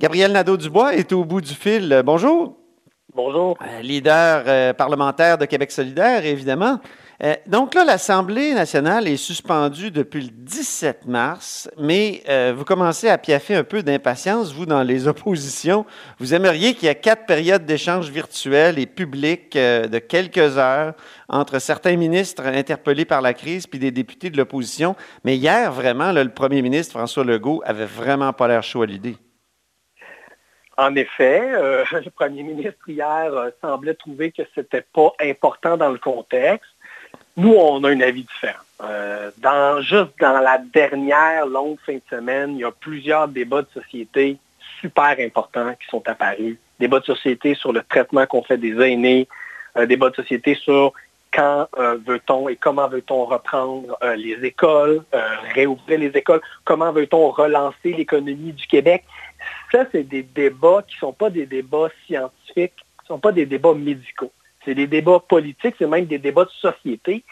Gabriel Nadeau-Dubois est au bout du fil. Bonjour. Bonjour. Euh, leader euh, parlementaire de Québec solidaire, évidemment. Euh, donc là, l'Assemblée nationale est suspendue depuis le 17 mars, mais euh, vous commencez à piaffer un peu d'impatience, vous, dans les oppositions. Vous aimeriez qu'il y ait quatre périodes d'échanges virtuels et publics euh, de quelques heures entre certains ministres interpellés par la crise puis des députés de l'opposition. Mais hier, vraiment, là, le premier ministre, François Legault, avait vraiment pas l'air chaud à l'idée. En effet, euh, le premier ministre hier euh, semblait trouver que c'était pas important dans le contexte. Nous, on a un avis différent. Euh, juste dans la dernière longue fin de semaine, il y a plusieurs débats de société super importants qui sont apparus. Débats de société sur le traitement qu'on fait des aînés, débats de société sur quand veut-on et comment veut-on reprendre les écoles, réouvrir les écoles, comment veut-on relancer l'économie du Québec. Ça, c'est des débats qui ne sont pas des débats scientifiques, qui ne sont pas des débats médicaux. C'est des débats politiques, c'est même des débats de société.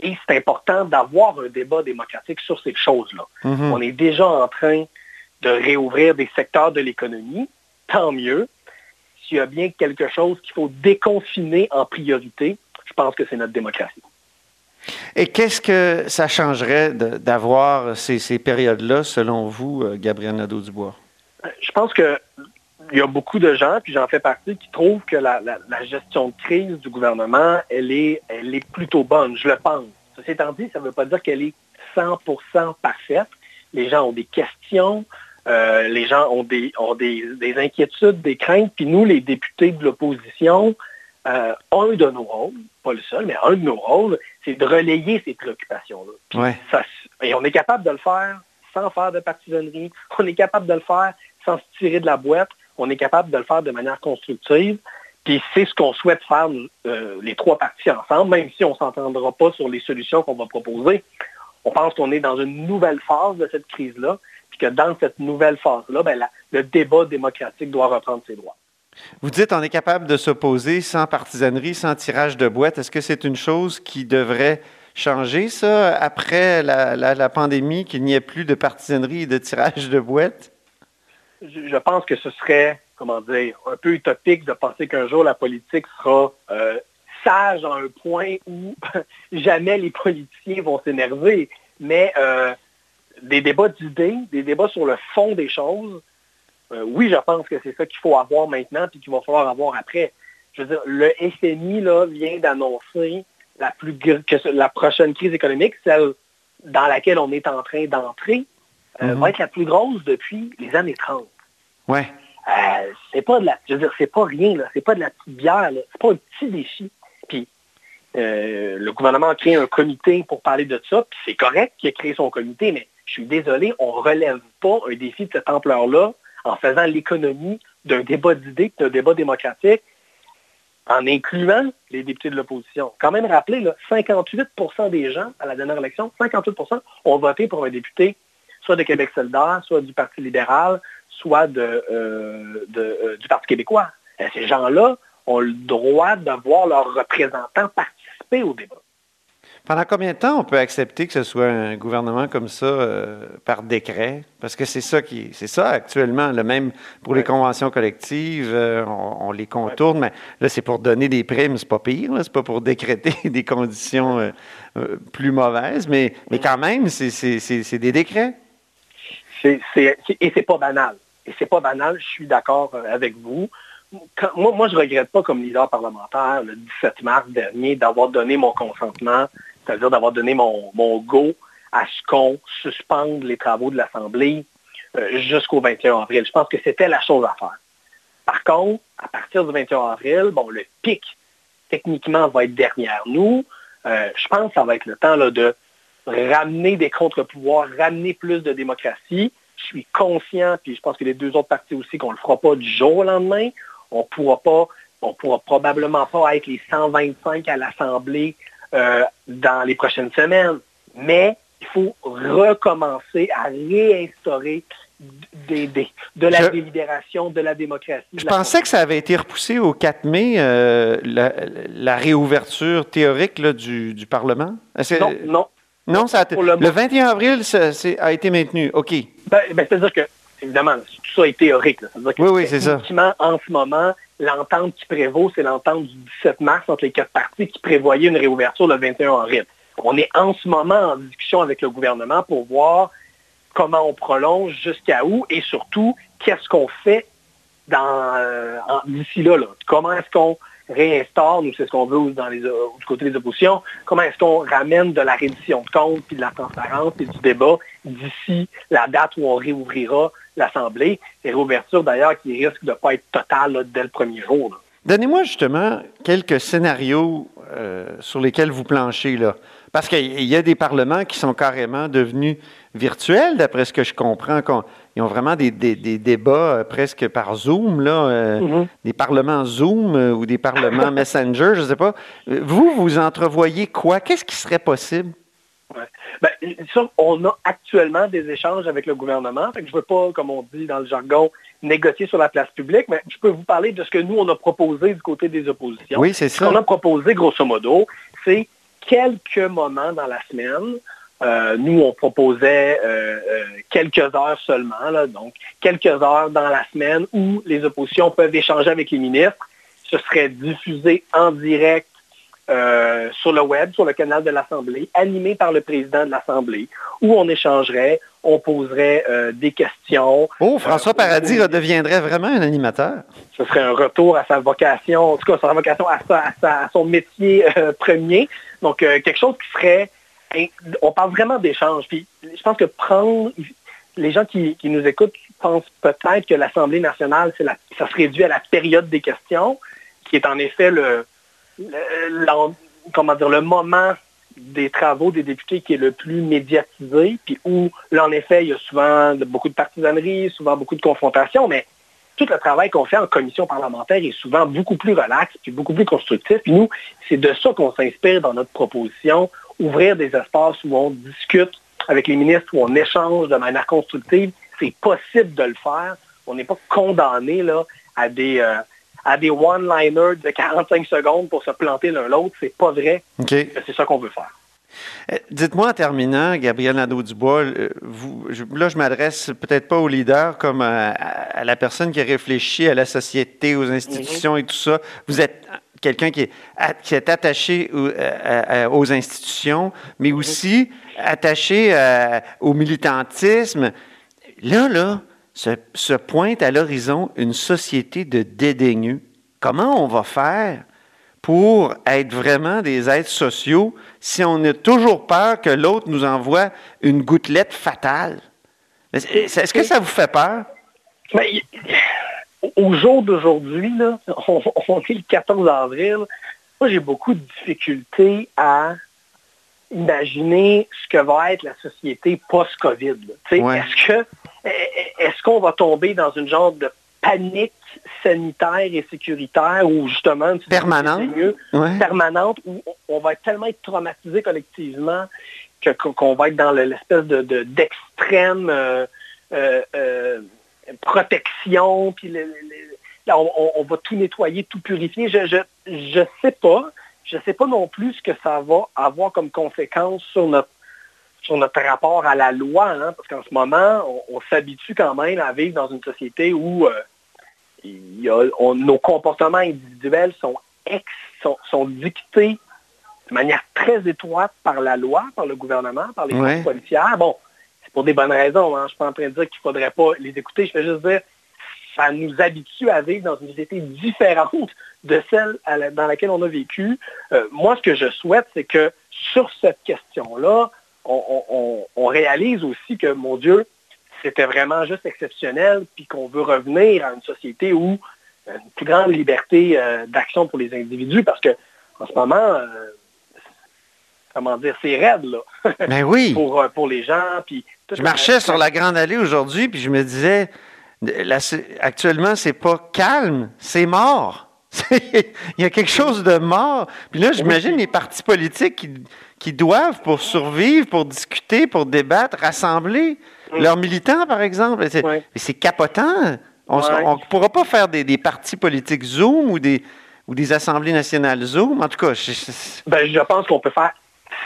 Et c'est important d'avoir un débat démocratique sur ces choses-là. Mhm. On est déjà en train de réouvrir des secteurs de l'économie, tant mieux. S'il y a bien quelque chose qu'il faut déconfiner en priorité, je pense que c'est notre démocratie. Et qu'est-ce que ça changerait d'avoir ces, ces périodes-là, selon vous, euh, Gabriel Nadeau-Dubois? Je pense que il y a beaucoup de gens, puis j'en fais partie, qui trouvent que la, la- la gestion de crise du gouvernement, elle est, elle est plutôt bonne, je le pense. Ceci étant dit, ça ne veut pas dire qu'elle est 100% parfaite. Les gens ont des questions, euh, les gens ont, des, ont des, des inquiétudes, des craintes, puis nous, les députés de l'opposition, euh, un de nos rôles, pas le seul, mais un de nos rôles, c'est de relayer ces préoccupations-là. Ouais. et on est capable de le faire sans faire de partisanerie. On est capable de le faire sans se tirer de la boîte. On est capable de le faire de manière constructive. Puis c'est ce qu'on souhaite faire, euh, les trois parties ensemble, même si on ne s'entendra pas sur les solutions qu'on va proposer. On pense qu'on est dans une nouvelle phase de cette crise-là, puis que dans cette nouvelle phase-là, ben, le débat démocratique doit reprendre ses droits. Vous dites on est capable de s'opposer sans partisanerie, sans tirage de boîte. Est-ce que c'est une chose qui devrait changer, ça, après la, la- la pandémie, qu'il n'y ait plus de partisanerie et de tirage de boîte? Je, pense que ce serait, comment dire, un peu utopique de penser qu'un jour la politique sera euh, sage à un point où jamais les politiciens vont s'énerver. Mais euh, des débats d'idées, des débats sur le fond des choses, euh, oui, je pense que c'est ça qu'il faut avoir maintenant puis qu'il va falloir avoir après. Je veux dire, le FMI là, vient d'annoncer la plus la prochaine crise économique, celle dans laquelle on est en train d'entrer, euh, Mhm. va être la plus grosse depuis les années 30. Ouais. Euh, c'est pas de la, je veux dire, c'est pas rien, là. C'est pas de la petite bière, là. C'est pas un petit défi. Puis, euh, le gouvernement a créé un comité pour parler de ça, puis c'est correct qu'il ait créé son comité, mais je suis désolé, on relève pas un défi de cette ampleur-là en faisant l'économie d'un débat d'idées, d'un débat démocratique, en incluant les députés de l'opposition. Quand même rappeler, là, 58% des gens à la dernière élection, 58% ont voté pour un député, soit de Québec solidaire, soit du Parti libéral, soit de, euh, de, euh, du Parti québécois. Ces gens-là ont le droit de voir leurs représentants participer au débat. Pendant combien de temps on peut accepter que ce soit un gouvernement comme ça euh, par décret? Parce que c'est ça qui c'est ça actuellement. Le même pour les conventions collectives, euh, on, on les contourne, mais là, c'est pour donner des primes, c'est pas pire, c'est pas pour décréter des conditions euh, plus mauvaises, mais, mais quand même, c'est des décrets. C'est- et c'est pas banal. Et c'est pas banal, je suis d'accord euh, avec vous. Moi, moi, je regrette pas comme leader parlementaire le 17 mars dernier d'avoir donné mon consentement, c'est-à-dire d'avoir donné mon, mon go à ce qu'on suspende les travaux de l'Assemblée euh, jusqu'au 21 avril. Je pense que c'était la chose à faire. Par contre, à partir du 21 avril, bon, le pic, techniquement, va être derrière nous. Euh, je pense que ça va être le temps là, de ramener des contre-pouvoirs, ramener plus de démocratie. Je suis conscient, puis je pense que les deux autres partis aussi, qu'on ne le fera pas du jour au lendemain. On ne pourra pas, on pourra probablement pas être les 125 à l'Assemblée euh, dans les prochaines semaines. Mais il faut recommencer à réinstaurer de la délibération, de la démocratie. Je pensais que ça avait été repoussé au 4 mai, euh, la, réouverture théorique du, Parlement. Non, non. Non, ça le, 21 avril, ça, a été maintenu. OK. Ben, ben, C'est-à-dire que, évidemment, tout ça est théorique. oui, oui, c'est ça. En ce moment, l'entente qui prévaut, c'est l'entente du 17 mars entre les quatre partis qui prévoyait une réouverture le 21 avril. On est en ce moment en discussion avec le gouvernement pour voir comment on prolonge, jusqu'à où, et surtout, qu'est-ce qu'on fait dans euh, d'ici là, Comment est-ce qu'on réinstaure, nous c'est ce qu'on veut euh, du côté des oppositions, comment est-ce qu'on ramène de la reddition de comptes, puis de la transparence et du débat d'ici la date où on réouvrira l'Assemblée? Et réouverture d'ailleurs qui risque de ne pas être totale dès le premier jour. Donnez-moi justement quelques scénarios euh, sur lesquels vous planchez là. Parce qu'il y a des parlements qui sont carrément devenus virtuels, d'après ce que je comprends. Ils ont vraiment des, débats euh, presque par Zoom, là, euh, mm-hmm. des parlements Zoom euh, ou des parlements Messenger, je ne sais pas. Vous, vous entrevoyez quoi? Qu'est-ce qui serait possible? Ben, on a actuellement des échanges avec le gouvernement. je ne veux pas, comme on dit dans le jargon, négocier sur la place publique, mais je peux vous parler de ce que nous, on a proposé du côté des oppositions. Oui, c'est ça. Ce qu'on a proposé, grosso modo, c'est quelques moments dans la semaine. Euh, nous, on proposait euh, euh, quelques heures seulement, donc quelques heures dans la semaine où les oppositions peuvent échanger avec les ministres. Ce serait diffusé en direct sur le web, sur le canal de l'Assemblée, animé par le président de l'Assemblée, où on échangerait, on poserait des questions. Oh, François Paradis redeviendrait vraiment un animateur. Ce serait un retour à sa vocation, en tout cas, sa vocation à, à son métier premier. Donc, euh, quelque chose qui serait... On parle vraiment d'échange. Puis, je pense que prendre... Les gens qui, nous écoutent pensent peut-être que l'Assemblée nationale, c'est ça se réduit à la période des questions, qui est en effet le, comment dire, le moment des travaux des députés qui est le plus médiatisé, puis où, là, en effet, il y a souvent beaucoup de partisanerie, souvent beaucoup de confrontations, mais tout le travail qu'on fait en commission parlementaire est souvent beaucoup plus relax puis beaucoup plus constructif. Puis nous, c'est de ça qu'on s'inspire dans notre proposition, ouvrir des espaces où on discute avec les ministres, où on échange de manière constructive. C'est possible de le faire. On n'est pas condamné là, à des, euh, à des one-liners de 45 secondes pour se planter l'un l'autre. C'est pas vrai. C'est ça qu'on veut faire. Euh, dites-moi en terminant, Gabriel Nadeau-Dubois, euh, là, je m'adresse peut-être pas au leader comme à, la personne qui réfléchit à la société, aux institutions et tout ça. Vous êtes quelqu'un qui, est attaché euh, aux institutions, mais aussi attaché au militantisme. Là, là, se, se pointe à l'horizon une société de dédaigneux. Comment on va faire pour être vraiment des êtres sociaux si on a toujours peur que l'autre nous envoie une gouttelette fatale? Est-ce que ça vous fait peur? Ben, au jour d'aujourd'hui, on, est le 14 avril, moi j'ai beaucoup de difficultés à imaginer ce que va être la société post-COVID. Est-ce que est-ce qu'on va tomber dans une genre de panique sanitaire et sécuritaire ou justement permanente, permanente où on va tellement être traumatisé collectivement qu'on va être dans l'espèce de d'extrême euh, euh, euh, protection, puis on, va tout nettoyer, tout purifier. Je je, je sais pas. Je sais pas non plus ce que ça va avoir comme conséquence sur notre sur notre rapport à la loi, hein, parce qu'en ce moment, on, s'habitue quand même à vivre dans une société où nos comportements individuels sont, sont, dictés de manière très étroite par la loi, par le gouvernement, par les forces policières. Bon, c'est pour des bonnes raisons. Hein. Je ne suis pas en train de dire qu'il ne faudrait pas les écouter. Je vais juste dire ça nous habitue à vivre dans une société différente de celle dans laquelle on a vécu. Euh, moi, ce que je souhaite, c'est que sur cette question-là, on, réalise aussi que, mon Dieu, c'était vraiment juste exceptionnel, puis qu'on veut revenir à une société où euh, une plus grande liberté euh, d'action pour les individus, parce que en ce moment, euh, comment dire, c'est raide, là. Ben oui. pour, pour les gens, puis Je marchais sur la Grande Allée aujourd'hui, puis je me disais, là, actuellement, c'est pas calme, c'est mort. Il y a quelque chose de mort. Puis là, j'imagine les partis politiques qui, qui, doivent, pour survivre, pour discuter, pour débattre, rassembler mm. leurs militants, par exemple. C'est capotant. On ne pourra pas faire des, des, partis politiques Zoom ou des, ou des assemblées nationales Zoom. En tout cas, je, ben, je pense qu'on peut faire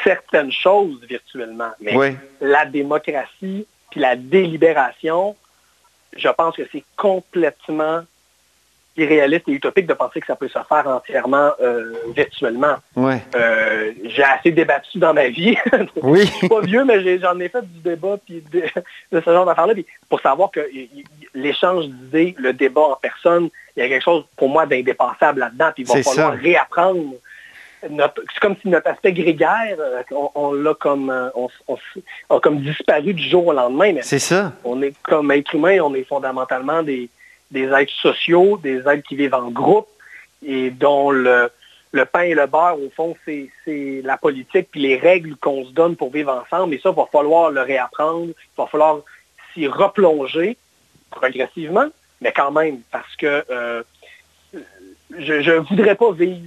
certaines choses virtuellement. Mais la démocratie puis la délibération, je pense que c'est complètement irréaliste et utopique de penser que ça peut se faire entièrement euh, virtuellement. Euh, j'ai assez débattu dans ma vie. Oui. je suis pas vieux, mais j'en ai, fait du débat puis de, ce genre d'affaires-là. Pour savoir que l'échange d'idées, le débat en personne, il y a quelque chose pour moi d'indépassable là-dedans. Puis il va falloir réapprendre. C'est comme si notre aspect grégaire, euh, on, l'a comme, on, comme disparu du jour au lendemain. C'est ça. On est comme être humain, on est fondamentalement des, des êtres sociaux, des êtres qui vivent en groupe et dont le, le pain et le beurre, au fond, c'est la politique puis les règles qu'on se donne pour vivre ensemble. Et ça, il va falloir le réapprendre, il va falloir s'y replonger progressivement, mais quand même, parce que euh, je ne voudrais pas vivre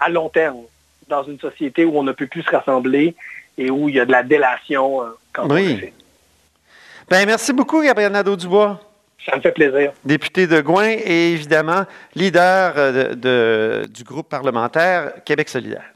à long terme dans une société où on ne peut plus se rassembler et où il y a de la délation euh, quand oui. on Ben, merci beaucoup, Gabriel Nadeau-Dubois. Ça me fait plaisir. Député de Gouin et évidemment leader euh, du groupe parlementaire Québec solidaire.